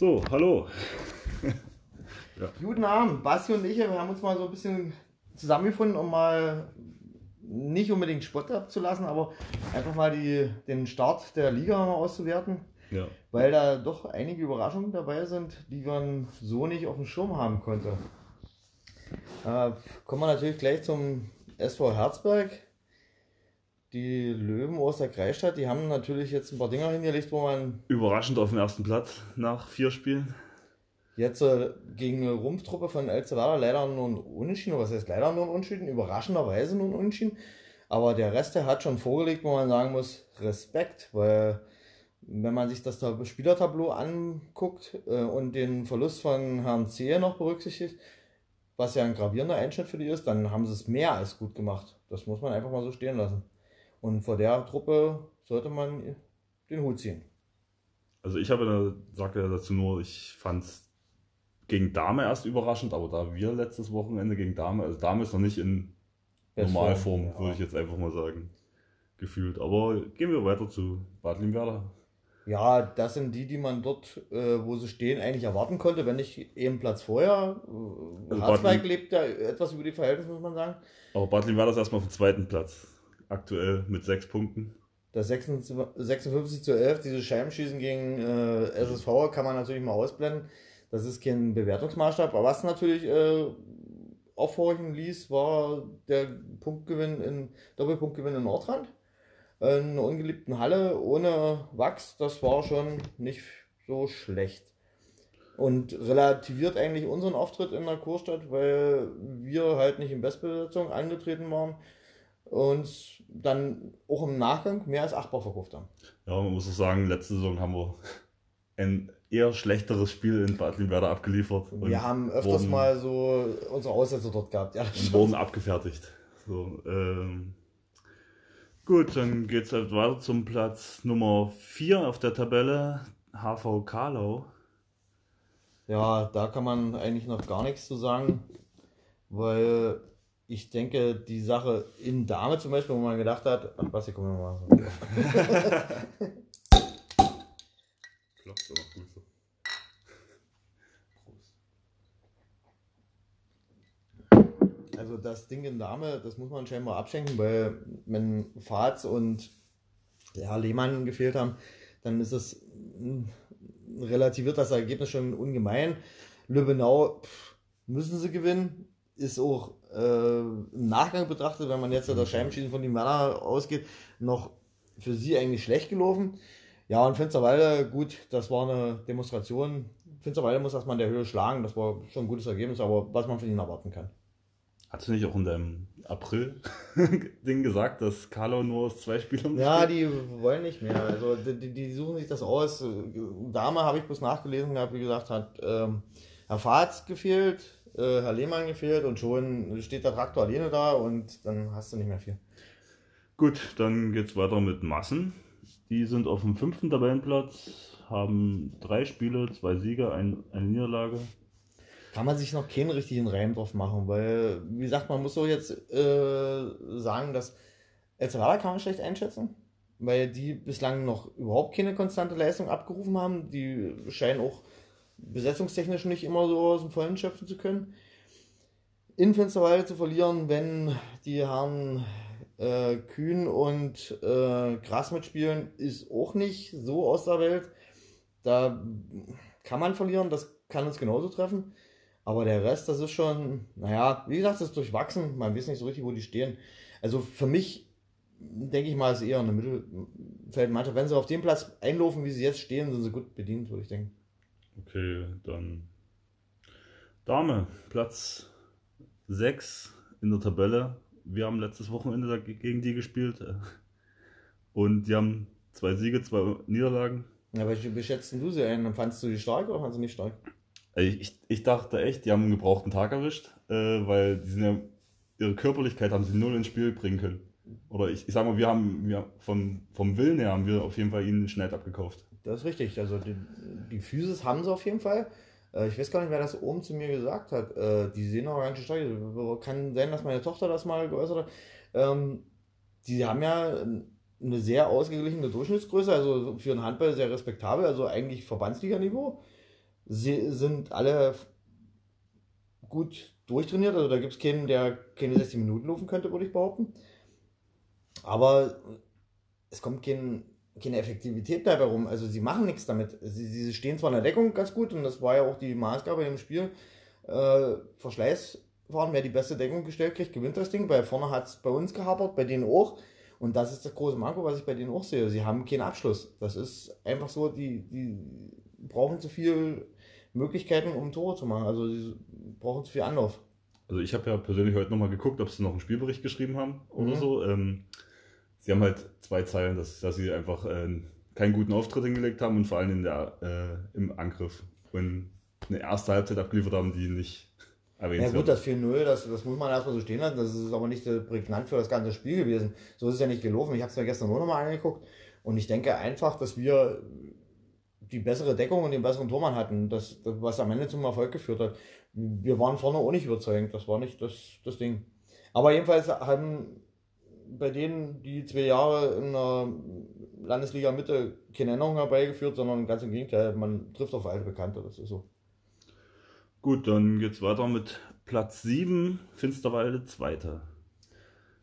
So, hallo. ja. Guten Abend, Basti und ich, wir haben uns mal so ein bisschen zusammengefunden, um mal nicht unbedingt Sport abzulassen, aber einfach mal die, den Start der Liga mal auszuwerten. Ja. Weil da doch einige Überraschungen dabei sind, die man so nicht auf dem Schirm haben konnte. Äh, kommen wir natürlich gleich zum SV Herzberg. Die Löwen aus der Kreisstadt, die haben natürlich jetzt ein paar Dinger hingelegt, wo man. Überraschend auf dem ersten Platz nach vier Spielen. Jetzt äh, gegen eine Rumpftruppe von El Salvador leider nur ein Unentschieden, was heißt leider nur ein Unentschieden, überraschenderweise nur ein Unentschieden. Aber der Rest, der hat schon vorgelegt, wo man sagen muss, Respekt, weil wenn man sich das Spielertableau anguckt äh, und den Verlust von Herrn Zehe noch berücksichtigt, was ja ein gravierender Einschnitt für die ist, dann haben sie es mehr als gut gemacht. Das muss man einfach mal so stehen lassen. Und vor der Truppe sollte man den Hut ziehen. Also ich habe, sagte dazu nur, ich fand es gegen Dame erst überraschend, aber da wir letztes Wochenende gegen Dame, also Dame ist noch nicht in Normalform, ja. würde ich jetzt einfach mal sagen, gefühlt. Aber gehen wir weiter zu Bad Limwerder. Ja, das sind die, die man dort, äh, wo sie stehen, eigentlich erwarten konnte, wenn nicht eben Platz vorher. Also Harzberg lebt ja etwas über die Verhältnisse, muss man sagen. Aber Bad Limwerder ist erstmal auf dem zweiten Platz, aktuell mit sechs Punkten. Das 56 zu 11, diese Scheibenschießen gegen äh, SSV kann man natürlich mal ausblenden. Das ist kein Bewertungsmaßstab. Aber was natürlich äh, aufhorchen ließ, war der Punktgewinn in, Doppelpunktgewinn in Nordrand. In einer ungeliebten Halle ohne Wachs, das war schon nicht so schlecht. Und relativiert eigentlich unseren Auftritt in der Kurstadt, weil wir halt nicht in Bestbesetzung angetreten waren und dann auch im Nachgang mehr als achtbar verkauft haben. Ja, man muss auch sagen, letzte Saison haben wir ein eher schlechteres Spiel in Bad Limwerder abgeliefert. Wir haben öfters wurden, mal so unsere Aussätze dort gehabt, ja. Und wurden abgefertigt. So, ähm, gut, dann geht es halt weiter zum Platz Nummer 4 auf der Tabelle, HV Karlau. Ja, da kann man eigentlich noch gar nichts zu sagen, weil ich denke, die Sache in Dame zum Beispiel, wo man gedacht hat, ach was, hier kommen wir mal. Klopft aber Grüße. Also das Ding in Dame, das muss man scheinbar abschenken, weil wenn Fahrt und ja, Lehmann gefehlt haben, dann ist es relativiert das Ergebnis schon ungemein. Lübbenau pff, müssen sie gewinnen, ist auch äh, im Nachgang betrachtet, wenn man jetzt das Scheibenschießen von den Männern ausgeht, noch für sie eigentlich schlecht gelaufen. Ja, und Finsterwalde, gut, das war eine Demonstration. Finsterwalde muss erstmal in der Höhe schlagen, das war schon ein gutes Ergebnis, aber was man von ihnen erwarten kann. Hast du nicht auch in deinem April-Ding gesagt, dass Carlo nur aus zwei Spielern Ja, die wollen nicht mehr. Also die, die suchen sich das aus. Dame habe ich bloß nachgelesen gehabt, wie gesagt, hat ähm, Herr Fahrt gefehlt, äh, Herr Lehmann gefehlt und schon steht der Traktor alleine da und dann hast du nicht mehr viel. Gut, dann geht es weiter mit Massen. Die sind auf dem fünften Tabellenplatz, haben drei Spiele, zwei Siege, ein, eine Niederlage. Kann man sich noch keinen richtigen Reim drauf machen, weil, wie gesagt, man muss so jetzt äh, sagen, dass El Salvador kann man schlecht einschätzen, weil die bislang noch überhaupt keine konstante Leistung abgerufen haben. Die scheinen auch besetzungstechnisch nicht immer so aus dem Vollen schöpfen zu können. In Finsterwalde zu verlieren, wenn die Herren äh, Kühn und äh, Gras mitspielen, ist auch nicht so aus der Welt. Da kann man verlieren, das kann uns genauso treffen. Aber der Rest, das ist schon, naja, wie gesagt, das ist durchwachsen. Man weiß nicht so richtig, wo die stehen. Also für mich, denke ich mal, ist eher eine Mittelfeldmannschaft. Wenn sie auf dem Platz einlaufen, wie sie jetzt stehen, sind sie gut bedient, würde ich denken. Okay, dann Dame, Platz 6 in der Tabelle wir haben letztes Wochenende gegen die gespielt äh, und die haben zwei Siege, zwei Niederlagen. Ja, aber wie schätzt du sie ein? Fandest du die stark oder fandest du nicht stark? Ich, ich dachte echt, die haben einen gebrauchten Tag erwischt, äh, weil die sind ja, ihre Körperlichkeit haben sie null ins Spiel bringen können. Oder ich, ich sag mal, wir haben wir von, vom Willen her haben wir auf jeden Fall ihnen schnell abgekauft. Das ist richtig. Also die, die Physis haben sie auf jeden Fall. Äh, ich weiß gar nicht, wer das oben zu mir gesagt hat. Äh, die sehen aber ganz schön stark. Kann sein, dass meine Tochter das mal geäußert hat. Ähm, die haben ja eine sehr ausgeglichene Durchschnittsgröße, also für einen Handball sehr respektabel, also eigentlich Verbandsliga-Niveau. sie sind alle gut durchtrainiert. Also da gibt es keinen, der keine 60 Minuten laufen könnte, würde ich behaupten. Aber es kommt kein, keine Effektivität dabei rum. Also sie machen nichts damit. Sie, sie stehen zwar in der Deckung ganz gut und das war ja auch die Maßgabe im Spiel. Äh, Verschleiß fahren, wer die beste Deckung gestellt kriegt, gewinnt das Ding. Bei vorne hat es bei uns gehapert, bei denen auch. Und das ist das große Manko, was ich bei denen auch sehe. Sie haben keinen Abschluss. Das ist einfach so, die, die brauchen zu viel Möglichkeiten, um Tore zu machen. Also sie brauchen zu viel Anlauf. Also ich habe ja persönlich heute nochmal geguckt, ob sie noch einen Spielbericht geschrieben haben oder mhm. so. Ähm, sie haben halt zwei Zeilen, dass, dass sie einfach äh, keinen guten Auftritt hingelegt haben und vor allem in der, äh, im Angriff. Und eine erste Halbzeit abgeliefert haben, die nicht ja gut, das 4-0, das, das muss man erstmal so stehen lassen. Das ist aber nicht so prägnant für das ganze Spiel gewesen. So ist es ja nicht gelaufen. Ich habe es mir gestern nur nochmal angeguckt. Und ich denke einfach, dass wir die bessere Deckung und den besseren Tormann hatten, das, was am Ende zum Erfolg geführt hat. Wir waren vorne auch nicht überzeugend. Das war nicht das, das Ding. Aber jedenfalls haben bei denen die zwei Jahre in der Landesliga Mitte keine Änderung herbeigeführt, sondern ganz im Gegenteil, man trifft auf alte Bekannte. Das ist so. Gut, dann geht's weiter mit Platz 7, Finsterwalde Zweiter.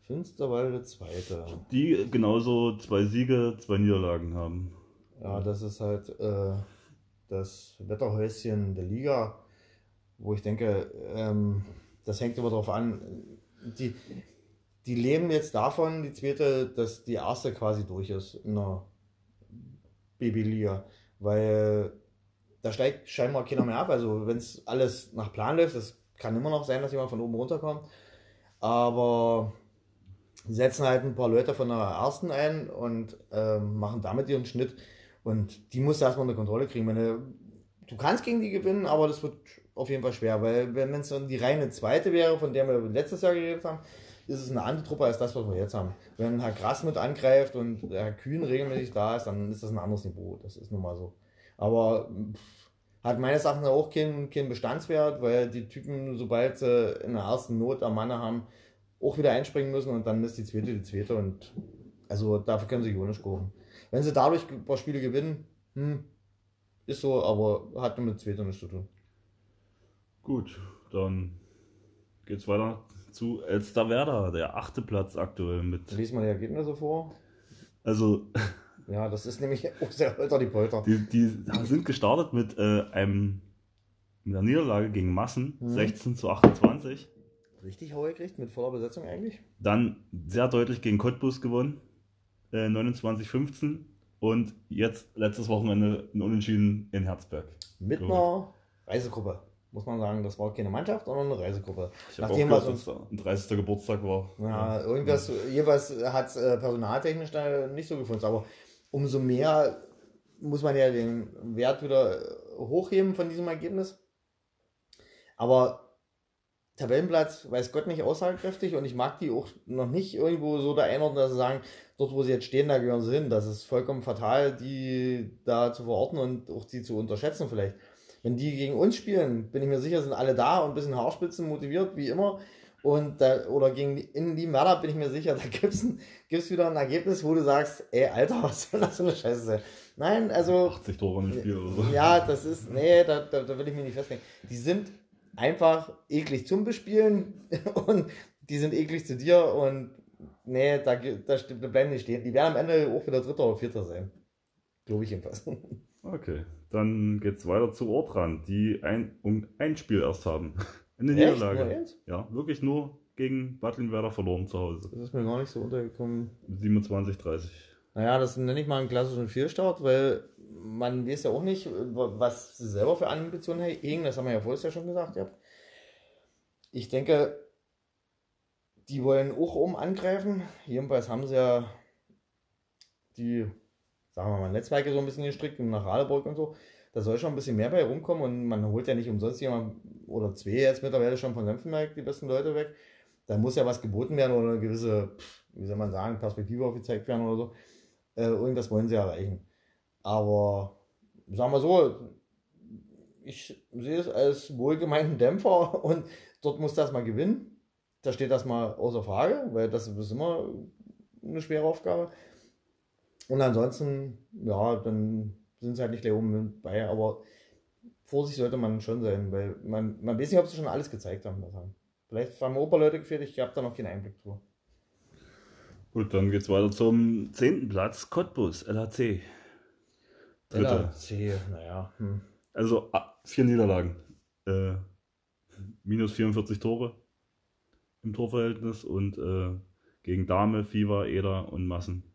Finsterwalde Zweiter. Die genauso zwei Siege, zwei Niederlagen haben. Ja, das ist halt äh, das Wetterhäuschen der Liga, wo ich denke, ähm, das hängt immer darauf an. Die, die leben jetzt davon, die zweite, dass die erste quasi durch ist in der Babyliga. Weil da steigt scheinbar keiner mehr ab. Also wenn es alles nach Plan läuft, das kann immer noch sein, dass jemand von oben runterkommt. Aber setzen halt ein paar Leute von der ersten ein und äh, machen damit ihren Schnitt. Und die musst du erstmal unter Kontrolle kriegen. Meine, du kannst gegen die gewinnen, aber das wird auf jeden Fall schwer, weil wenn es dann die reine zweite wäre, von der wir letztes Jahr geredet haben, ist es eine andere Truppe als das, was wir jetzt haben. Wenn Herr Grass mit angreift und Herr Kühn regelmäßig da ist, dann ist das ein anderes Niveau. Das ist nun mal so. Aber hat meines Erachtens auch keinen, keinen Bestandswert, weil die Typen, sobald sie in der ersten Not am Mann haben, auch wieder einspringen müssen und dann ist die zweite die zweite und also dafür können sie Jonisch gucken. Wenn sie dadurch ein paar Spiele gewinnen, hm, ist so, aber hat mit zweiter nichts zu tun. Gut, dann geht's weiter zu Elsterwerda, der achte Platz aktuell mit. Lies mal die Ergebnisse vor. Also ja, das ist nämlich auch sehr holter die Polter. Die, die sind gestartet mit äh, einem mit einer Niederlage gegen Massen, mhm. 16 zu 28. Richtig Hau gekriegt, mit voller Besetzung eigentlich. Dann sehr deutlich gegen Cottbus gewonnen, äh, 29-15. Und jetzt letztes Wochenende ein Unentschieden in Herzberg. Mit einer Reisegruppe muss man sagen, das war keine Mannschaft, sondern eine Reisegruppe. Ich Nachdem was uns ein 30. Geburtstag war. Ja, irgendwas, jeweils hat es äh, personaltechnisch nicht so gefunden. Aber umso mehr muss man ja den Wert wieder hochheben von diesem Ergebnis. Aber Tabellenplatz, weiß Gott nicht aussagekräftig und ich mag die auch noch nicht irgendwo so da einordnen, dass sie sagen, dort wo sie jetzt stehen, da gehören sie hin. Das ist vollkommen fatal, die da zu verorten und auch die zu unterschätzen vielleicht. Wenn die gegen uns spielen, bin ich mir sicher, sind alle da und ein bisschen Haarspitzen motiviert, wie immer. Und da, oder gegen in die Werder bin ich mir sicher, da gibt es gibt's wieder ein Ergebnis, wo du sagst, ey, Alter, was soll das für eine Scheiße sein? Nein, also. 80 Tore im Spiel oder so. Ja, das ist, nee, da, da, da will ich mich nicht festlegen. Die sind einfach eklig zum Bespielen und die sind eklig zu dir und nee, da, da, da bleiben die stehen. Die werden am Ende auch wieder Dritter oder Vierter sein. Glaube ich jedenfalls. Okay, dann geht's weiter zu Ortrand, die ein, um ein Spiel erst haben. Eine Niederlage. Ja, wirklich nur gegen Bad Werder verloren zu Hause. Das ist mir gar nicht so untergekommen. 27, 30. Naja, das nenne ich mal einen klassischen Fehlstart, weil man weiß ja auch nicht, was sie selber für Ambitionen hegen. Das haben wir ja vorher ja schon gesagt. Ja. Ich denke, die wollen auch oben angreifen. Jedenfalls haben sie ja die, sagen wir mal, Netzwerke so ein bisschen gestrickt nach Radeburg und so da soll schon ein bisschen mehr bei rumkommen und man holt ja nicht umsonst jemand oder zwei jetzt mittlerweile schon von Senfenberg die besten Leute weg. Da muss ja was geboten werden oder eine gewisse, wie soll man sagen, Perspektive aufgezeigt werden oder so. Äh, irgendwas wollen sie erreichen. Aber sagen wir so, ich sehe es als wohlgemeinten Dämpfer und dort muss das mal gewinnen. Da steht das mal außer Frage, weil das ist immer eine schwere Aufgabe. Und ansonsten, ja, dann sind sie halt nicht gleich oben bei, aber Vorsicht sollte man schon sein, weil man, man weiß nicht, ob sie schon alles gezeigt haben. Vielleicht haben Oberleute gefehlt, ich habe da noch keinen Einblick drüber. Gut, dann geht's weiter zum zehnten Platz, Cottbus, LHC. Dritter. LHC, naja. Hm. Also ah, vier Niederlagen. Äh, minus 44 Tore im Torverhältnis und äh, gegen Dame, Fiva, Eder und Massen.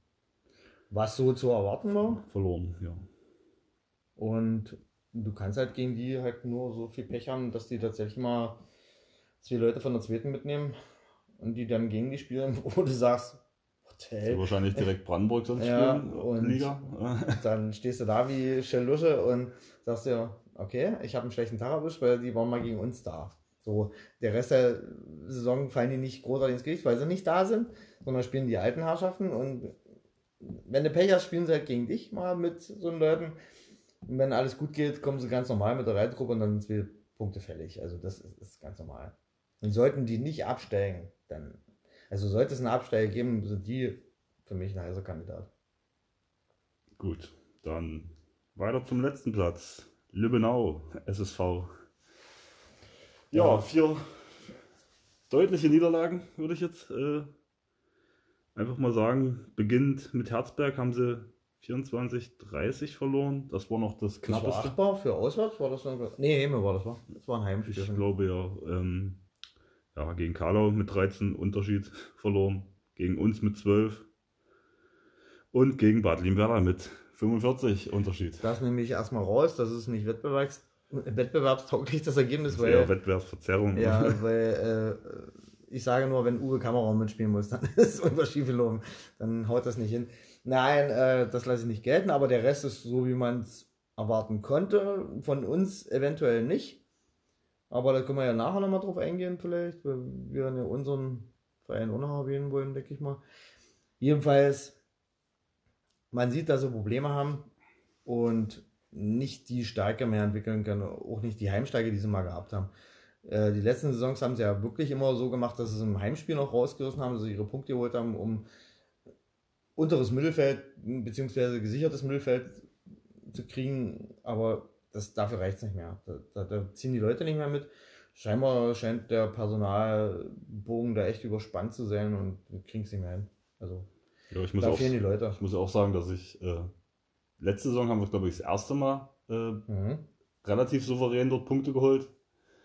Was so zu erwarten war? Verloren, ja. Und du kannst halt gegen die halt nur so viel Pech haben, dass die tatsächlich mal zwei Leute von der zweiten mitnehmen und die dann gegen die spielen, wo du sagst, Hotel. wahrscheinlich direkt Brandenburg sonst ja, spielen, und Liga. dann stehst du da wie Schellusche und sagst dir, okay, ich habe einen schlechten Tag erwischt, weil die waren mal gegen uns da. So, der Rest der Saison fallen die nicht großartig ins Gewicht, weil sie nicht da sind, sondern spielen die alten Herrschaften und wenn du Pech hast, spielen sie halt gegen dich mal mit so Leuten. Und wenn alles gut geht, kommen sie ganz normal mit der Reitgruppe und dann sind wir Punkte fällig. Also das ist, ist ganz normal. Und sollten die nicht absteigen, dann, also sollte es einen Absteiger geben, sind die für mich ein heißer Kandidat. Gut, dann weiter zum letzten Platz. Lübbenau, SSV. Ja, vier deutliche Niederlagen, würde ich jetzt äh, einfach mal sagen. Beginnt mit Herzberg, haben sie 24, 30 verloren. Das war noch das knappeste. Das war achtbar für auswärts? War das dann? Nee, Heime war das, war. Das war ein Heimspiel. Ich glaube ja. Ähm, ja, gegen Karlau mit 13 Unterschied verloren. Gegen uns mit 12. Und gegen Bad Limwerder mit 45 Unterschied. Das nehme ich erstmal raus. Das ist nicht Wettbewerbs wettbewerbstauglich, das Ergebnis. Das weil, ja Wettbewerbsverzerrung. Ja, weil äh, ich sage nur, wenn Uwe Kameraum mitspielen muss, dann ist es unterschied gelaufen. Dann haut das nicht hin. Nein, äh, das lasse ich nicht gelten, aber der Rest ist so, wie man es erwarten konnte. Von uns eventuell nicht. Aber da können wir ja nachher nochmal drauf eingehen, vielleicht, weil wir ja unseren Verein auch noch erwähnen wollen, denke ich mal. Jedenfalls, man sieht, dass sie Probleme haben und nicht die Stärke mehr entwickeln können, auch nicht die Heimstärke, die sie mal gehabt haben. Äh, die letzten Saisons haben sie ja wirklich immer so gemacht, dass sie es im Heimspiel noch rausgerissen haben, dass sie ihre Punkte geholt haben, um unteres Mittelfeld beziehungsweise gesichertes Mittelfeld zu kriegen, aber das, dafür reicht es nicht mehr. Da, da, da, ziehen die Leute nicht mehr mit. Scheinbar scheint der Personalbogen da echt überspannt zu sein und kriegen es nicht mehr hin. Also ja, ich muss da auch, fehlen die Leute. Ich muss auch sagen, dass ich äh, letzte Saison haben wir, glaube ich, das erste Mal äh, mhm. relativ souverän dort Punkte geholt.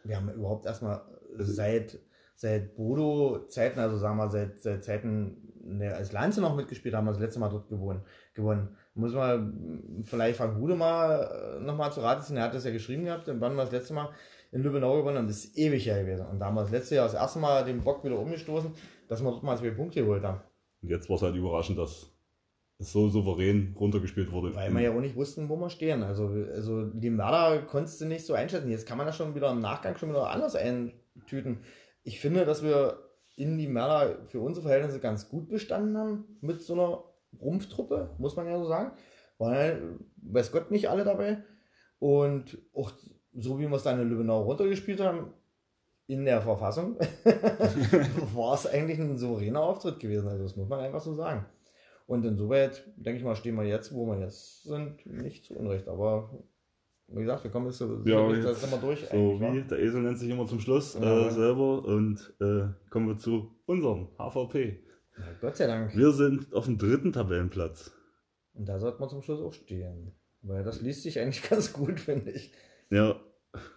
Wir haben überhaupt erstmal seit, seit Bodo-Zeiten, also sagen wir seit, seit Zeiten ne, als Lanze noch mitgespielt haben, wir das letzte Mal dort gewonnen. gewonnen. Muss man vielleicht Frank Hude mal äh, nochmal zu Rate ziehen, er hat das ja geschrieben gehabt, wann wir das letzte Mal in Lübbenau gewonnen haben, das ist ewig her gewesen. Und da haben wir das letzte Jahr das erste Mal den Bock wieder umgestoßen, dass wir dort mal zwei Punkte geholt haben. Und jetzt war es halt überraschend, dass so souverän runtergespielt wurde. Weil wir ja auch nicht wussten, wo wir stehen. Also, also die Mörder konntest du nicht so einschätzen. Jetzt kann man das schon wieder im Nachgang schon wieder anders eintüten. Ich finde, dass wir in die Mörder für unsere Verhältnisse ganz gut bestanden haben mit so einer Rumpftruppe, muss man ja so sagen. Weil, weiß Gott, nicht alle dabei. Und auch so wie wir es dann in Lübbenau runtergespielt haben, in der Verfassung, war es eigentlich ein souveräner Auftritt gewesen. Also das muss man einfach so sagen. Und insoweit, denke ich mal, stehen wir jetzt, wo wir jetzt sind, nicht zu Unrecht. Aber wie gesagt, wir kommen jetzt so, ja, jetzt, das immer durch. So wie der Esel nennt sich immer zum Schluss äh, selber und äh, kommen wir zu unserem HVP. Ja, Gott sei Dank. Wir sind auf dem dritten Tabellenplatz. Und da sollte man zum Schluss auch stehen. Weil das liest sich eigentlich ganz gut, finde ich. Ja,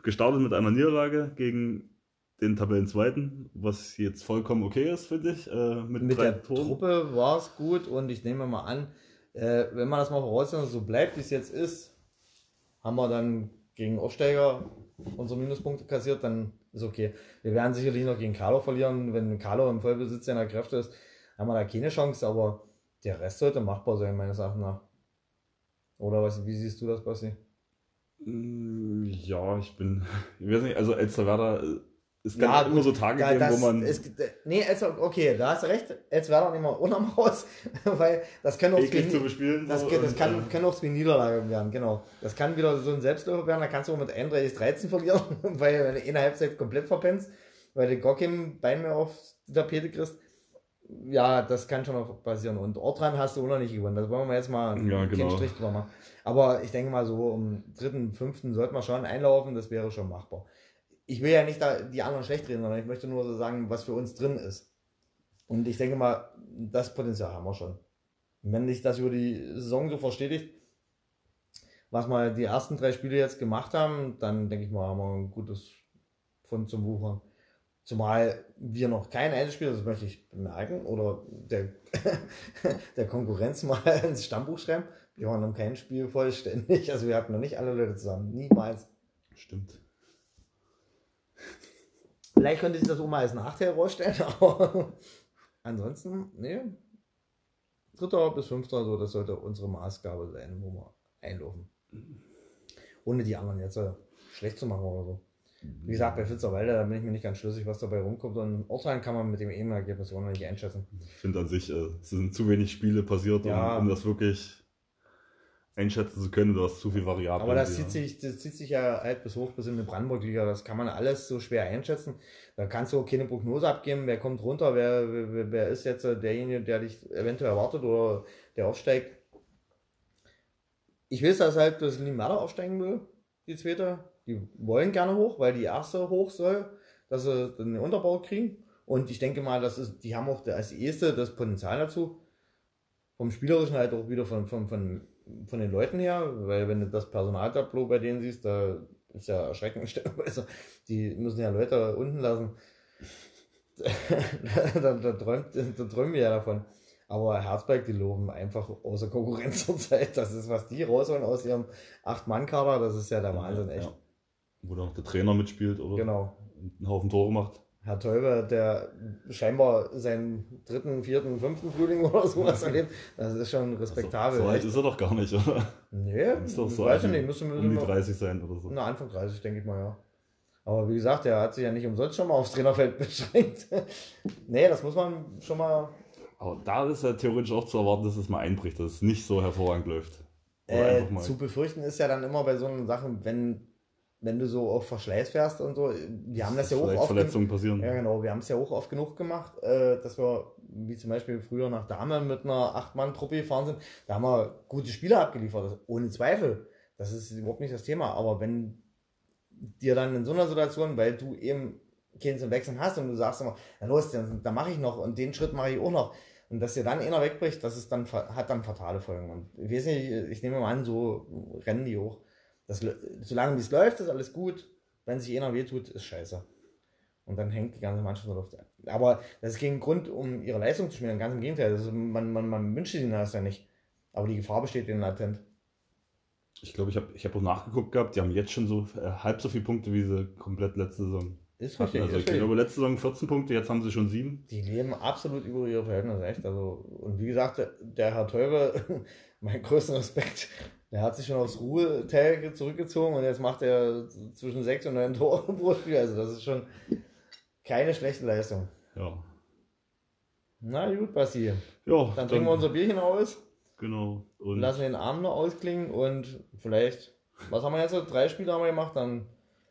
gestartet mit einer Niederlage gegen den Tabellenzweiten, was jetzt vollkommen okay ist, finde ich. Äh, mit mit der Toren. Truppe war es gut und ich nehme mal an, äh, wenn man das mal voraussetzt, so bleibt, wie es jetzt ist, haben wir dann gegen Aufsteiger unsere Minuspunkte kassiert, dann ist okay. Wir werden sicherlich noch gegen Carlo verlieren. Wenn Carlo im Vollbesitz seiner Kräfte ist, haben wir da keine Chance, aber der Rest sollte machbar sein, meines Erachtens nach. Oder was, wie siehst du das, Basti? Mm, ja, ich bin, ich weiß nicht, also Elsterwerda es kann ja, immer so Tage da, geben, das, wo man. Es, nee, also, okay, da hast du recht. Jetzt wäre doch nicht mal unterm raus, weil das kann auch zu bespielen. Das, so das kann, kann auch wie Niederlage werden, genau. Das kann wieder so ein Selbstläufer werden, da kannst du auch mit 31, 13 verlieren, weil wenn du in der Halbzeit komplett verpennst, weil du gar kein Bein mehr auf die Tapete kriegst. ja, das kann schon noch passieren. Und Ortran hast du auch noch nicht gewonnen. Das wollen wir jetzt mal ja, genau. Strich drüber machen. Aber ich denke mal so, um dritten, fünften sollten wir schon einlaufen, das wäre schon machbar. Ich will ja nicht da die anderen schlecht reden, sondern ich möchte nur so sagen, was für uns drin ist. Und ich denke mal, das Potenzial haben wir schon. Wenn sich das über die Saison so verstetigt, was wir die ersten drei Spiele jetzt gemacht haben, dann denke ich mal, haben wir ein gutes Fund zum Wuchern. Zumal wir noch kein Einzelspiel, das möchte ich bemerken, oder der, der Konkurrenz mal ins Stammbuch schreiben. Wir waren noch kein Spiel vollständig, also wir hatten noch nicht alle Leute zusammen. Niemals. Stimmt. Vielleicht könnte sich das auch mal als Nachteil herausstellen, aber ansonsten, nee. Dritter bis fünfter, so, das sollte unsere Maßgabe sein, wo wir einlaufen. Ohne die anderen jetzt äh, schlecht zu machen oder so. Wie gesagt, bei Fitzerwalder, da bin ich mir nicht ganz schlüssig, was dabei rumkommt. Und Ortrein kann man mit dem EM-Ergebnis auch noch nicht einschätzen. Ich finde an sich, äh, es sind zu wenig Spiele passiert, Ja. um, um das wirklich einschätzen zu können. Du hast zu viel Variablen. Aber das zieht, sich, das zieht sich ja halt bis hoch bis in die Brandenburg-Liga. Das kann man alles so schwer einschätzen. Da kannst du auch keine Prognose abgeben, wer kommt runter, wer, wer, wer ist jetzt derjenige, der dich eventuell erwartet oder der aufsteigt. Ich weiß, dass halt das Limada aufsteigen will, die zweite. Die wollen gerne hoch, weil die erste hoch soll, dass sie den Unterbau kriegen. Und ich denke mal, das ist, die haben auch als erste das Potenzial dazu. Vom Spielerischen halt auch wieder von, von, von, von den Leuten her, weil wenn du das Personaltableau bei denen siehst, da ist ja erschreckend stellenweise. Die müssen ja Leute unten lassen. da, da, träumt, da träumen wir ja davon. Aber Herzberg, die loben einfach außer Konkurrenz zurzeit. Das ist, was die rausholen aus ihrem Acht-Mann-Kader, das ist ja der Wahnsinn, echt. Ja. Wo noch der Trainer mitspielt oder Genau. einen Haufen Tore macht. Herr Teuber, der scheinbar seinen dritten, vierten, fünften Frühling oder sowas erlebt, das ist schon respektabel. So, so alt ist er doch gar nicht, oder? nee, Ist doch so weiß ich nicht, müssen wir um die noch- 30 sein oder so. Na, Anfang 30, denke ich mal, ja. Aber wie gesagt, der hat sich ja nicht umsonst schon mal aufs Trainerfeld beschränkt. nee, das muss man schon mal. Aber da ist ja theoretisch auch zu erwarten, dass es mal einbricht, dass es nicht so hervorragend läuft. Äh, zu befürchten ist ja dann immer bei so einen Sachen, wenn, wenn du so auf Verschleiß fährst und so. Wir haben das ja auch oft. Verletzungen passieren. Ja, genau. Wir haben es ja auch oft genug gemacht, äh, dass wir, wie zum Beispiel früher nach Dame mit einer Acht-Mann-Truppe gefahren sind. Da haben wir gute Spieler abgeliefert, ohne Zweifel. Das ist überhaupt nicht das Thema. Aber wenn dir dann in so einer Situation, weil du eben keinen zum Wechseln hast und du sagst immer, na los, dann, dann mache ich noch und den Schritt mache ich auch noch. Und dass dir dann einer wegbricht, das ist dann, hat dann fatale Folgen. Und ich weiß nicht, ich nehme mal an, so rennen die hoch. Das, solange es läuft, ist alles gut. Wenn sich einer wehtut, ist scheiße. Und dann hängt die ganze Mannschaft in der Luft. Aber das ist kein Grund, um ihre Leistung zu spielen. Ganz im Gegenteil. Also man, man, man wünscht ihnen das ja nicht. Aber die Gefahr besteht ihnen latent. Ich glaube, ich habe ich hab auch nachgeguckt gehabt, die haben jetzt schon so äh, halb so viele Punkte, wie sie komplett letzte Saison Ist richtig. Also ist ich glaube, letzte Saison 14 Punkte, jetzt haben sie schon sieben. Die leben absolut über ihre Verhältnisse, echt. Also, und wie gesagt, der, Herr Teure, mein größter Respekt, der hat sich schon aufs Ruheteil zurückgezogen und jetzt macht er zwischen sechs und neun Tore pro Spiel. Also, das ist schon keine schlechte Leistung. Ja. Na gut, Basti. Ja, Dann trinken wir unser Bierchen aus, Genau. Und lassen den Abend noch ausklingen und vielleicht, was haben wir jetzt? Drei Spiele haben wir gemacht, dann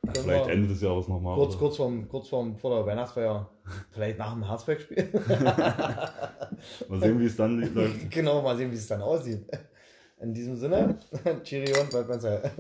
vielleicht Ende des Jahres nochmal. kurz, kurz, vorm, kurz vorm, vor der Weihnachtsfeier, vielleicht nach dem Herzberg-Spiel. Mal sehen, wie es dann läuft. genau, mal sehen, wie es dann aussieht. In diesem Sinne, Cheerio und bleibt ganz heil.